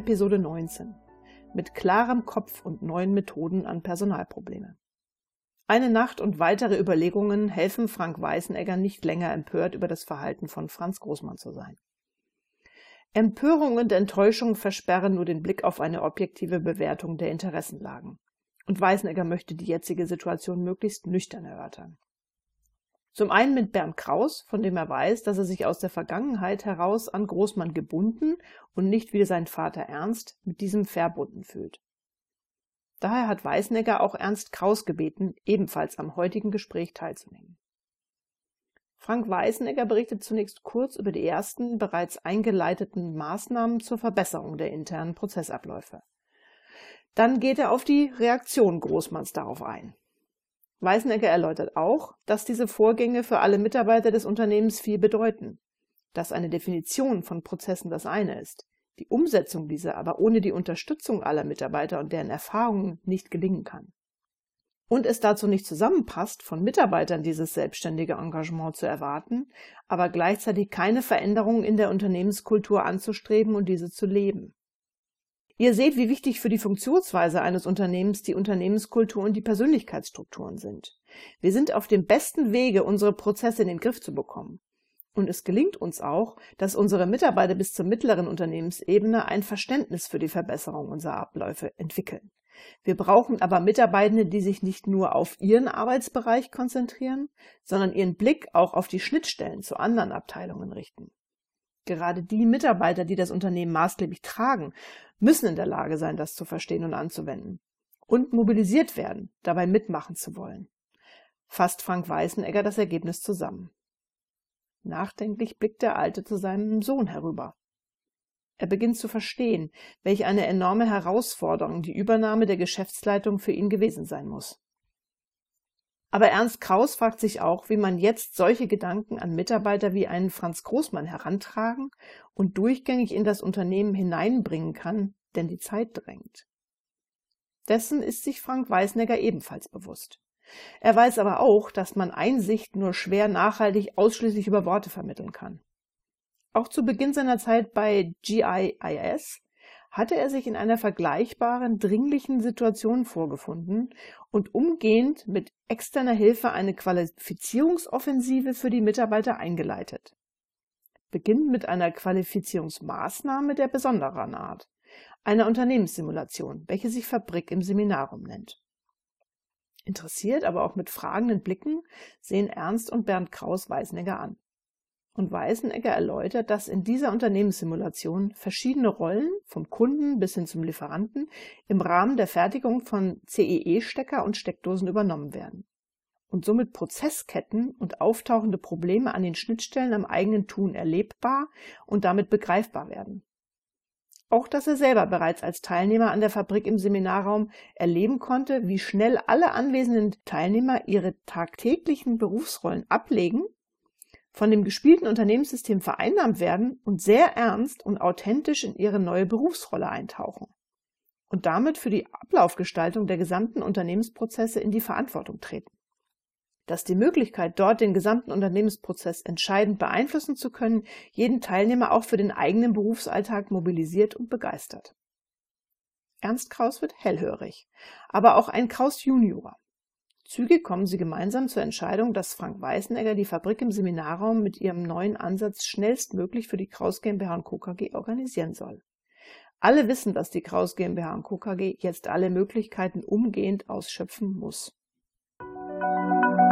Episode 19. Mit klarem Kopf und neuen Methoden an Personalprobleme. Eine Nacht und weitere Überlegungen helfen Frank Weißenegger nicht länger empört über das Verhalten von Franz Großmann zu sein. Empörung und Enttäuschung versperren nur den Blick auf eine objektive Bewertung der Interessenlagen. Und Weißenegger möchte die jetzige Situation möglichst nüchtern erörtern. Zum einen mit Bernd Kraus, von dem er weiß, dass er sich aus der Vergangenheit heraus an Großmann gebunden und nicht wie sein Vater Ernst mit diesem verbunden fühlt. Daher hat Weißenegger auch Ernst Kraus gebeten, ebenfalls am heutigen Gespräch teilzunehmen. Frank Weißenegger berichtet zunächst kurz über die ersten bereits eingeleiteten Maßnahmen zur Verbesserung der internen Prozessabläufe. Dann geht er auf die Reaktion Großmanns darauf ein. Weißenegger erläutert auch, dass diese Vorgänge für alle Mitarbeiter des Unternehmens viel bedeuten, dass eine Definition von Prozessen das eine ist, die Umsetzung dieser aber ohne die Unterstützung aller Mitarbeiter und deren Erfahrungen nicht gelingen kann. Und es dazu nicht zusammenpasst, von Mitarbeitern dieses selbstständige Engagement zu erwarten, aber gleichzeitig keine Veränderungen in der Unternehmenskultur anzustreben und diese zu leben. Ihr seht, wie wichtig für die Funktionsweise eines Unternehmens die Unternehmenskultur und die Persönlichkeitsstrukturen sind. Wir sind auf dem besten Wege, unsere Prozesse in den Griff zu bekommen. Und es gelingt uns auch, dass unsere Mitarbeiter bis zur mittleren Unternehmensebene ein Verständnis für die Verbesserung unserer Abläufe entwickeln. Wir brauchen aber Mitarbeitende, die sich nicht nur auf ihren Arbeitsbereich konzentrieren, sondern ihren Blick auch auf die Schnittstellen zu anderen Abteilungen richten. Gerade die Mitarbeiter, die das Unternehmen maßgeblich tragen, müssen in der Lage sein, das zu verstehen und anzuwenden. Und mobilisiert werden, dabei mitmachen zu wollen. Fasst Frank Weißenegger das Ergebnis zusammen. Nachdenklich blickt der Alte zu seinem Sohn herüber. Er beginnt zu verstehen, welch eine enorme Herausforderung die Übernahme der Geschäftsleitung für ihn gewesen sein muss. Aber Ernst Kraus fragt sich auch, wie man jetzt solche Gedanken an Mitarbeiter wie einen Franz Großmann herantragen und durchgängig in das Unternehmen hineinbringen kann, denn die Zeit drängt. Dessen ist sich Frank Weißnegger ebenfalls bewusst. Er weiß aber auch, dass man Einsicht nur schwer nachhaltig ausschließlich über Worte vermitteln kann. Auch zu Beginn seiner Zeit bei GIIS hatte er sich in einer vergleichbaren, dringlichen Situation vorgefunden und umgehend mit externer Hilfe eine Qualifizierungsoffensive für die Mitarbeiter eingeleitet. Beginnt mit einer Qualifizierungsmaßnahme der besonderen Art, einer Unternehmenssimulation, welche sich Fabrik im Seminarum nennt. Interessiert, aber auch mit fragenden Blicken sehen Ernst und Bernd Kraus Weißenegger an. Und Weißenegger erläutert, dass in dieser Unternehmenssimulation verschiedene Rollen, vom Kunden bis hin zum Lieferanten, im Rahmen der Fertigung von CEE-Stecker und Steckdosen übernommen werden. Und somit Prozessketten und auftauchende Probleme an den Schnittstellen am eigenen Tun erlebbar und damit begreifbar werden. Auch dass er selber bereits als Teilnehmer an der Fabrik im Seminarraum erleben konnte, wie schnell alle anwesenden Teilnehmer ihre tagtäglichen Berufsrollen ablegen von dem gespielten Unternehmenssystem vereinnahmt werden und sehr ernst und authentisch in ihre neue Berufsrolle eintauchen und damit für die Ablaufgestaltung der gesamten Unternehmensprozesse in die Verantwortung treten. Dass die Möglichkeit, dort den gesamten Unternehmensprozess entscheidend beeinflussen zu können, jeden Teilnehmer auch für den eigenen Berufsalltag mobilisiert und begeistert. Ernst Kraus wird hellhörig, aber auch ein Kraus Junior. Zügig kommen sie gemeinsam zur Entscheidung, dass Frank Weißenegger die Fabrik im Seminarraum mit ihrem neuen Ansatz schnellstmöglich für die Kraus GmbH Co. KG organisieren soll. Alle wissen, dass die Kraus GmbH Co. KG jetzt alle Möglichkeiten umgehend ausschöpfen muss. Musik